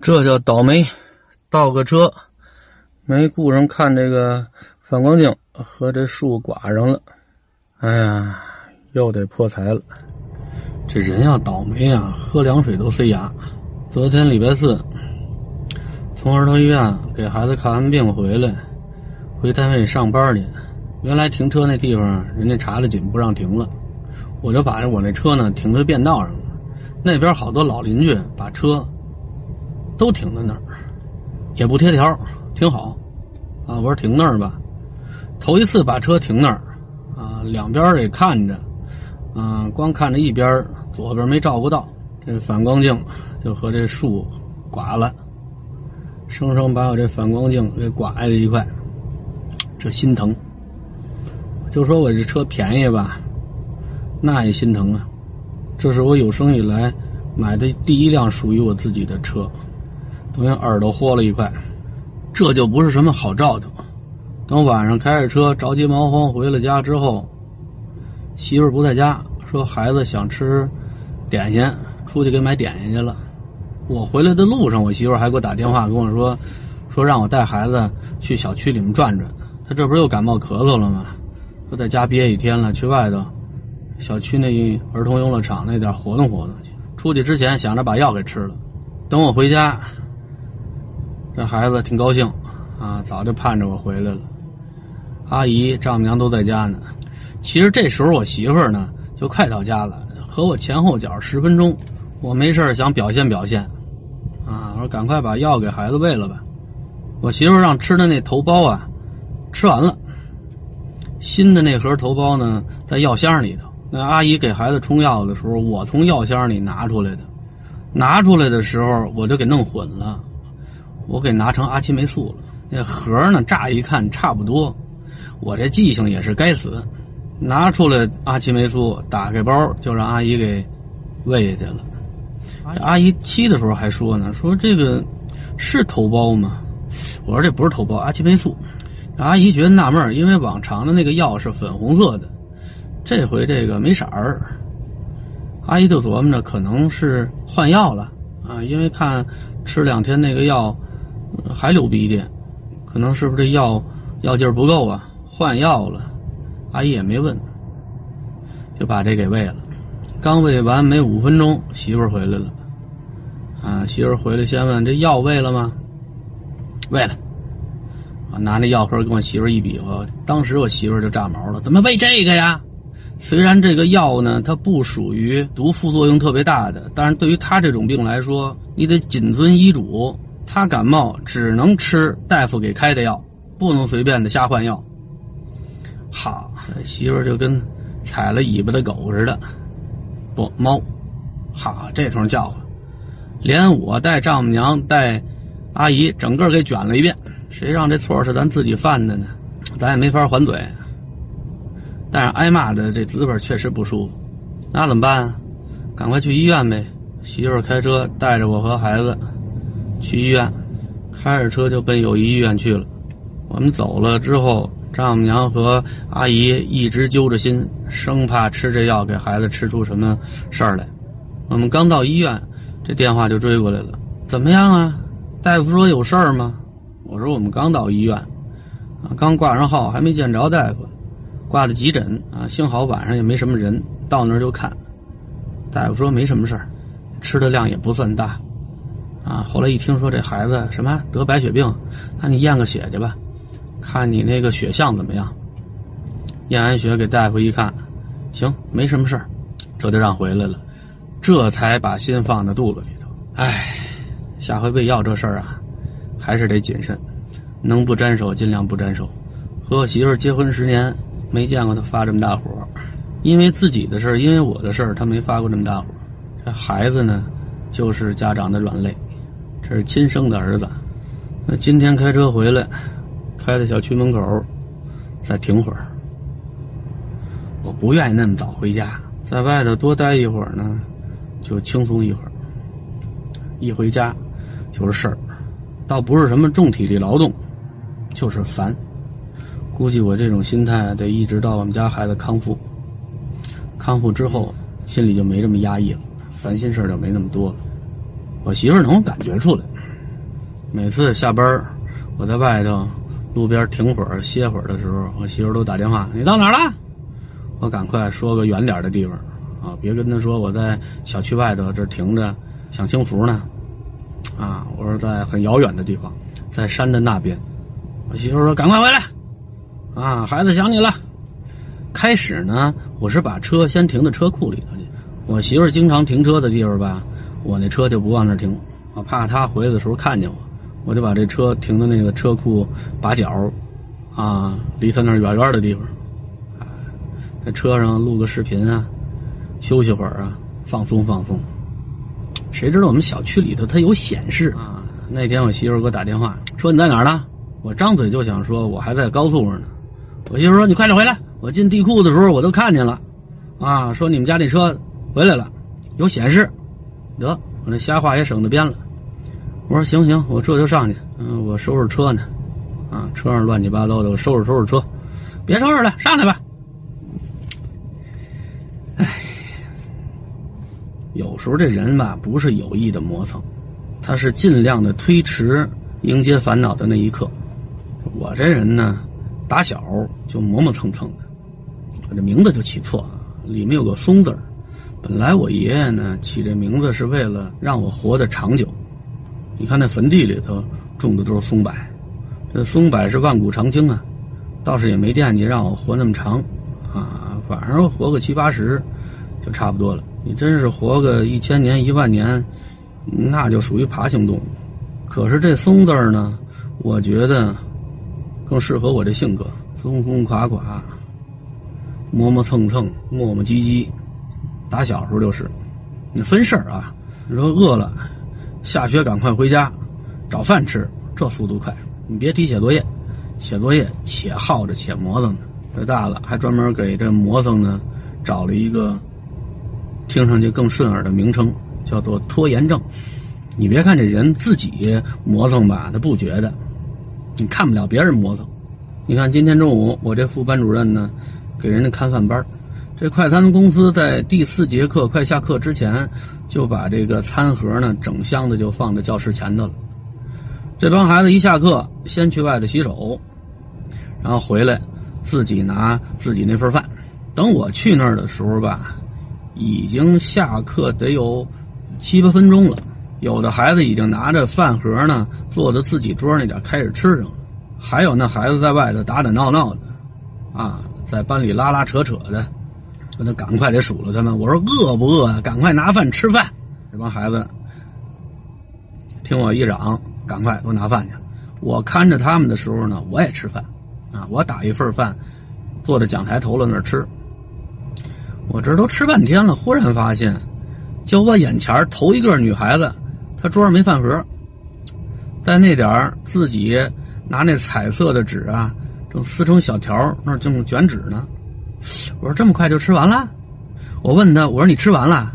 这叫倒霉，倒个车没顾上看这个反光镜，和这树刮上了，哎呀，又得破财了。这人要倒霉啊，喝凉水都塞牙。昨天礼拜四，从儿童医院给孩子看完病回来，回单位上班去。原来停车那地方，人家查的紧，不让停了，我就把我那车呢停在便道上了。那边好多老邻居把车。都停在那儿，也不贴条，挺好，啊！我说停那儿吧，头一次把车停那儿，啊，两边也看着，嗯，光看着一边，左边没照顾到，这反光镜就和这树刮了，生生把我这反光镜给刮了一块，这心疼。就说我这车便宜吧，那也心疼啊，这是我有生以来买的第一辆属于我自己的车。我用耳朵豁了一块，这就不是什么好兆头。等晚上开着车着急忙慌回了家之后，媳妇儿不在家，说孩子想吃点心，出去给买点心去了。我回来的路上，我媳妇儿还给我打电话跟我说，说让我带孩子去小区里面转转。他这不是又感冒咳嗽了吗？说在家憋一天了，去外头小区那儿童游乐场那点活动活动去。出去之前想着把药给吃了。等我回家。这孩子挺高兴，啊，早就盼着我回来了。阿姨、丈母娘都在家呢。其实这时候我媳妇儿呢就快到家了，和我前后脚十分钟。我没事想表现表现，啊，我说赶快把药给孩子喂了吧。我媳妇儿让吃的那头孢啊，吃完了。新的那盒头孢呢，在药箱里头。那阿姨给孩子冲药的时候，我从药箱里拿出来的。拿出来的时候，我就给弄混了。我给拿成阿奇霉素了，那盒呢？乍一看差不多，我这记性也是该死。拿出来阿奇霉素，打开包就让阿姨给喂下去了。阿姨沏的时候还说呢，说这个是头孢吗？我说这不是头孢，阿奇霉素。阿姨觉得纳闷因为往常的那个药是粉红色的，这回这个没色儿。阿姨就琢磨着可能是换药了啊，因为看吃两天那个药。还流鼻涕，可能是不是这药药劲儿不够啊？换药了，阿姨也没问，就把这给喂了。刚喂完没五分钟，媳妇儿回来了。啊，媳妇儿回来先问：“这药喂了吗？”喂了。啊，拿那药盒跟我媳妇儿一比划，当时我媳妇儿就炸毛了：“怎么喂这个呀？虽然这个药呢，它不属于毒副作用特别大的，但是对于他这种病来说，你得谨遵医嘱。”他感冒只能吃大夫给开的药，不能随便的瞎换药。好，媳妇就跟踩了尾巴的狗似的，不猫。好，这通叫唤，连我带丈母娘带阿姨，整个给卷了一遍。谁让这错是咱自己犯的呢？咱也没法还嘴。但是挨骂的这滋味确实不舒服。那怎么办？赶快去医院呗。媳妇开车带着我和孩子。去医院，开着车就奔友谊医院去了。我们走了之后，丈母娘和阿姨一直揪着心，生怕吃这药给孩子吃出什么事儿来。我们刚到医院，这电话就追过来了。怎么样啊？大夫说有事儿吗？我说我们刚到医院，啊，刚挂上号，还没见着大夫，挂的急诊啊。幸好晚上也没什么人，到那儿就看。大夫说没什么事儿，吃的量也不算大。啊！后来一听说这孩子什么得白血病，那你验个血去吧，看你那个血象怎么样。验完血给大夫一看，行，没什么事儿，这就让回来了。这才把心放在肚子里头。唉，下回喂药这事儿啊，还是得谨慎，能不沾手尽量不沾手。和我媳妇结婚十年，没见过他发这么大火。因为自己的事儿，因为我的事儿，他没发过这么大火。这孩子呢，就是家长的软肋。这是亲生的儿子，那今天开车回来，开到小区门口，再停会儿。我不愿意那么早回家，在外头多待一会儿呢，就轻松一会儿。一回家就是事儿，倒不是什么重体力劳动，就是烦。估计我这种心态得一直到我们家孩子康复，康复之后心里就没这么压抑了，烦心事儿就没那么多了。我媳妇儿能感觉出来。每次下班我在外头路边停会儿歇会儿的时候，我媳妇儿都打电话：“你到哪儿了？”我赶快说个远点的地方啊，别跟她说我在小区外头这停着享清福呢。啊，我说在很遥远的地方，在山的那边。我媳妇说：“赶快回来，啊，孩子想你了。”开始呢，我是把车先停在车库里头去。我媳妇经常停车的地方吧，我那车就不往那停，我怕他回来的时候看见我，我就把这车停到那个车库把角，啊，离他那远远的地方，啊，在车上录个视频啊，休息会儿啊，放松放松。谁知道我们小区里头它有显示啊？那天我媳妇给我打电话说你在哪儿呢？我张嘴就想说我还在高速上呢。我媳妇说你快点回来，我进地库的时候我都看见了，啊，说你们家那车回来了，有显示。得，我那瞎话也省得编了。我说行行，我这就上去。嗯，我收拾车呢，啊，车上乱七八糟的，我收拾收拾车。别收拾了，上来吧。有时候这人吧，不是有意的磨蹭，他是尽量的推迟迎接烦恼的那一刻。我这人呢，打小就磨磨蹭蹭的，我这名字就起错了，里面有个“松”字本来我爷爷呢起这名字是为了让我活得长久。你看那坟地里头种的都是松柏，这松柏是万古长青啊，倒是也没惦记让我活那么长，啊，反正活个七八十就差不多了。你真是活个一千年一万年，那就属于爬行动物。可是这松字呢，我觉得更适合我这性格，松松垮垮，磨磨蹭蹭，磨磨唧唧。打小时候就是，你分事儿啊。你说饿了，下学赶快回家找饭吃，这速度快。你别提写作业，写作业且耗着且磨蹭呢。这大了还专门给这磨蹭呢找了一个。听上去更顺耳的名称叫做拖延症。你别看这人自己磨蹭吧，他不觉得，你看不了别人磨蹭。你看今天中午我这副班主任呢，给人家看饭班儿这快餐公司在第四节课快下课之前，就把这个餐盒呢整箱的就放在教室前头了。这帮孩子一下课，先去外头洗手，然后回来自己拿自己那份饭。等我去那儿的时候吧。已经下课得有七八分钟了，有的孩子已经拿着饭盒呢，坐在自己桌那点开始吃上了，还有那孩子在外头打打闹闹的，啊，在班里拉拉扯扯的，我得赶快得数落他们。我说饿不饿？赶快拿饭吃饭。这帮孩子听我一嚷，赶快给我拿饭去。我看着他们的时候呢，我也吃饭，啊，我打一份饭，坐在讲台头了那儿吃。我这都吃半天了，忽然发现，就我眼前头一个女孩子，她桌上没饭盒，在那点自己拿那彩色的纸啊，正撕成小条，那正卷纸呢。我说这么快就吃完了？我问他，我说你吃完了，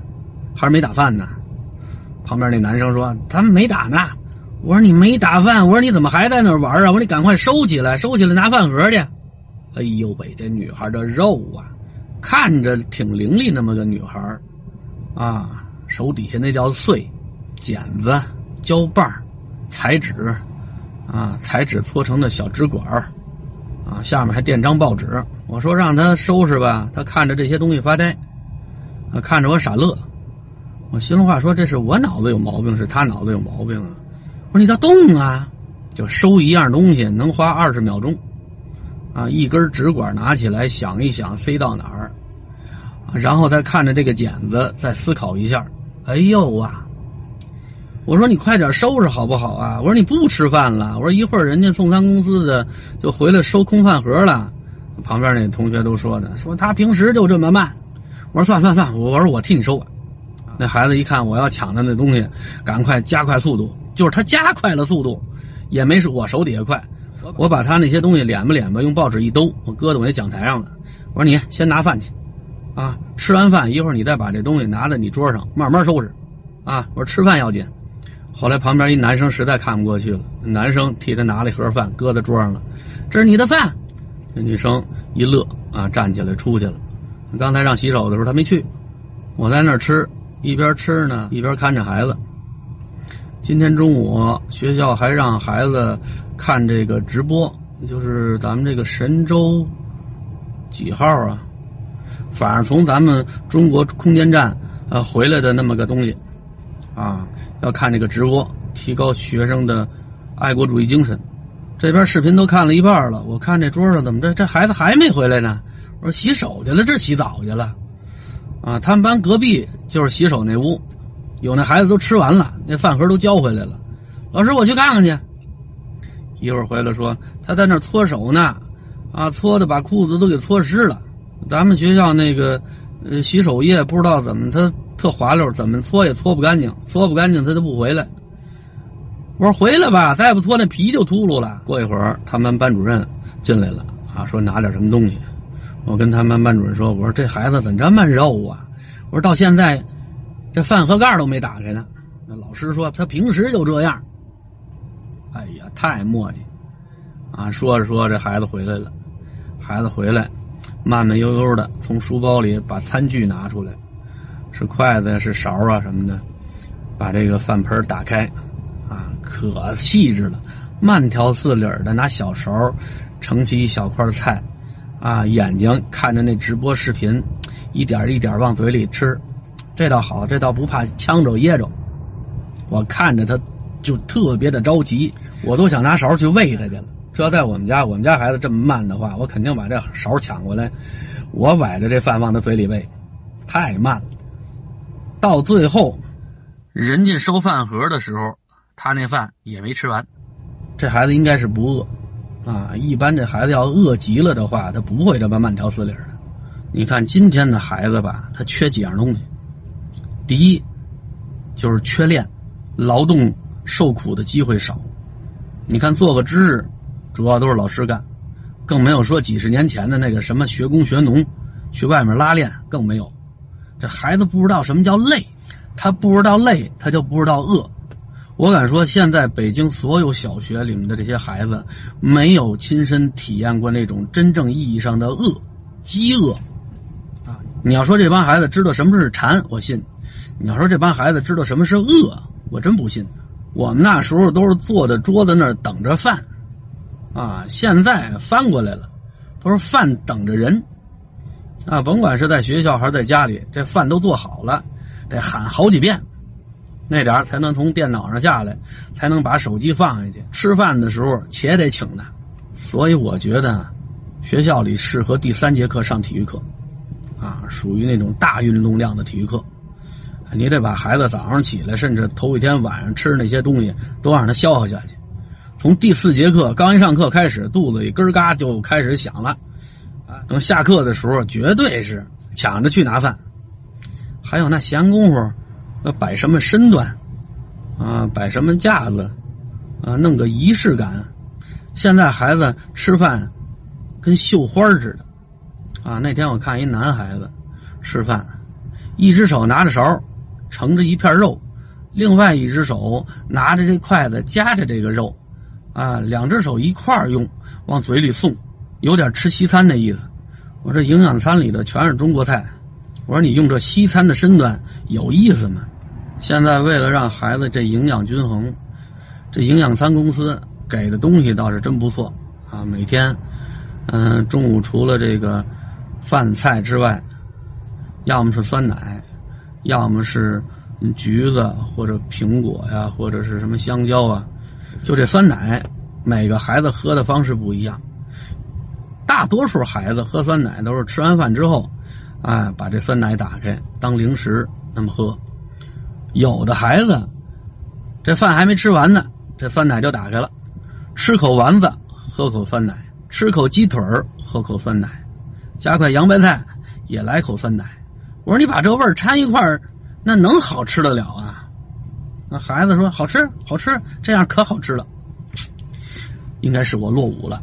还是没打饭呢？旁边那男生说他们没打呢。我说你没打饭，我说你怎么还在那玩啊？我说你赶快收起来，收起来拿饭盒去。哎呦喂，这女孩的肉啊！看着挺伶俐那么个女孩啊，手底下那叫碎，剪子、胶棒、彩纸，啊，彩纸搓成的小纸管啊，下面还垫张报纸。我说让他收拾吧，他看着这些东西发呆，啊，看着我傻乐。我心里话说，这是我脑子有毛病，是他脑子有毛病啊？我说你倒动啊，就收一样东西能花二十秒钟。啊，一根纸管拿起来，想一想飞到哪儿，然后再看着这个剪子，再思考一下。哎呦啊！我说你快点收拾好不好啊？我说你不吃饭了？我说一会儿人家送餐公司的就回来收空饭盒了。旁边那同学都说呢，说他平时就这么慢。我说算算算，我说我替你收吧。那孩子一看我要抢他那东西，赶快加快速度。就是他加快了速度，也没我手底下快。我把他那些东西敛吧敛吧，用报纸一兜，我搁在我那讲台上了。我说你先拿饭去，啊，吃完饭一会儿你再把这东西拿在你桌上慢慢收拾，啊，我说吃饭要紧。后来旁边一男生实在看不过去了，男生替他拿了一盒饭搁在桌上了，这是你的饭。这女生一乐啊，站起来出去了。刚才让洗手的时候他没去，我在那儿吃，一边吃呢一边看着孩子。今天中午学校还让孩子看这个直播，就是咱们这个神舟几号啊？反正从咱们中国空间站呃回来的那么个东西啊，要看这个直播，提高学生的爱国主义精神。这边视频都看了一半了，我看这桌上怎么这这孩子还没回来呢？我说洗手去了，这洗澡去了。啊，他们班隔壁就是洗手那屋。有那孩子都吃完了，那饭盒都交回来了。老师，我去看看去。一会儿回来说他在那搓手呢，啊，搓的把裤子都给搓湿了。咱们学校那个呃洗手液不知道怎么他特滑溜，怎么搓也搓不干净，搓不干净他就不回来。我说回来吧，再不搓那皮就秃噜了。过一会儿他们班主任进来了，啊，说拿点什么东西。我跟他们班主任说，我说这孩子怎么这么肉啊？我说到现在。这饭盒盖都没打开呢，那老师说他平时就这样。哎呀，太磨叽啊！说着说，这孩子回来了。孩子回来，慢慢悠悠的从书包里把餐具拿出来，是筷子呀，是勺啊什么的，把这个饭盆打开，啊，可细致了，慢条斯理的拿小勺盛起一小块菜，啊，眼睛看着那直播视频，一点一点往嘴里吃。这倒好，这倒不怕呛着噎着。我看着他，就特别的着急，我都想拿勺去喂他去了。这要在我们家，我们家孩子这么慢的话，我肯定把这勺抢过来，我崴着这饭往他嘴里喂，太慢了。到最后，人家收饭盒的时候，他那饭也没吃完。这孩子应该是不饿啊，一般这孩子要饿极了的话，他不会这么慢条斯理的。你看今天的孩子吧，他缺几样东西。第一，就是缺练，劳动受苦的机会少。你看，做个知识，主要都是老师干，更没有说几十年前的那个什么学工学农，去外面拉练，更没有。这孩子不知道什么叫累，他不知道累，他就不知道饿。我敢说，现在北京所有小学里面的这些孩子，没有亲身体验过那种真正意义上的饿，饥饿。啊，你要说这帮孩子知道什么是馋，我信。你要说这帮孩子知道什么是饿，我真不信。我们那时候都是坐在桌子那儿等着饭，啊，现在翻过来了，都是饭等着人，啊，甭管是在学校还是在家里，这饭都做好了，得喊好几遍，那点儿才能从电脑上下来，才能把手机放下去。吃饭的时候且得请他，所以我觉得学校里适合第三节课上体育课，啊，属于那种大运动量的体育课。你得把孩子早上起来，甚至头一天晚上吃那些东西都让他消耗下去。从第四节课刚一上课开始，肚子里咯嘎就开始响了，等下课的时候绝对是抢着去拿饭。还有那闲工夫，要摆什么身段，啊，摆什么架子，啊，弄个仪式感。现在孩子吃饭跟绣花似的，啊，那天我看一男孩子吃饭，一只手拿着勺。盛着一片肉，另外一只手拿着这筷子夹着这个肉，啊，两只手一块用往嘴里送，有点吃西餐的意思。我这营养餐里的全是中国菜，我说你用这西餐的身段有意思吗？现在为了让孩子这营养均衡，这营养餐公司给的东西倒是真不错啊。每天，嗯，中午除了这个饭菜之外，要么是酸奶。要么是橘子或者苹果呀，或者是什么香蕉啊，就这酸奶，每个孩子喝的方式不一样。大多数孩子喝酸奶都是吃完饭之后，哎，把这酸奶打开当零食那么喝。有的孩子，这饭还没吃完呢，这酸奶就打开了，吃口丸子，喝口酸奶；吃口鸡腿喝口酸奶；加块洋白菜，也来口酸奶。我说你把这味儿掺一块儿，那能好吃得了啊？那孩子说好吃，好吃，这样可好吃了。应该是我落伍了。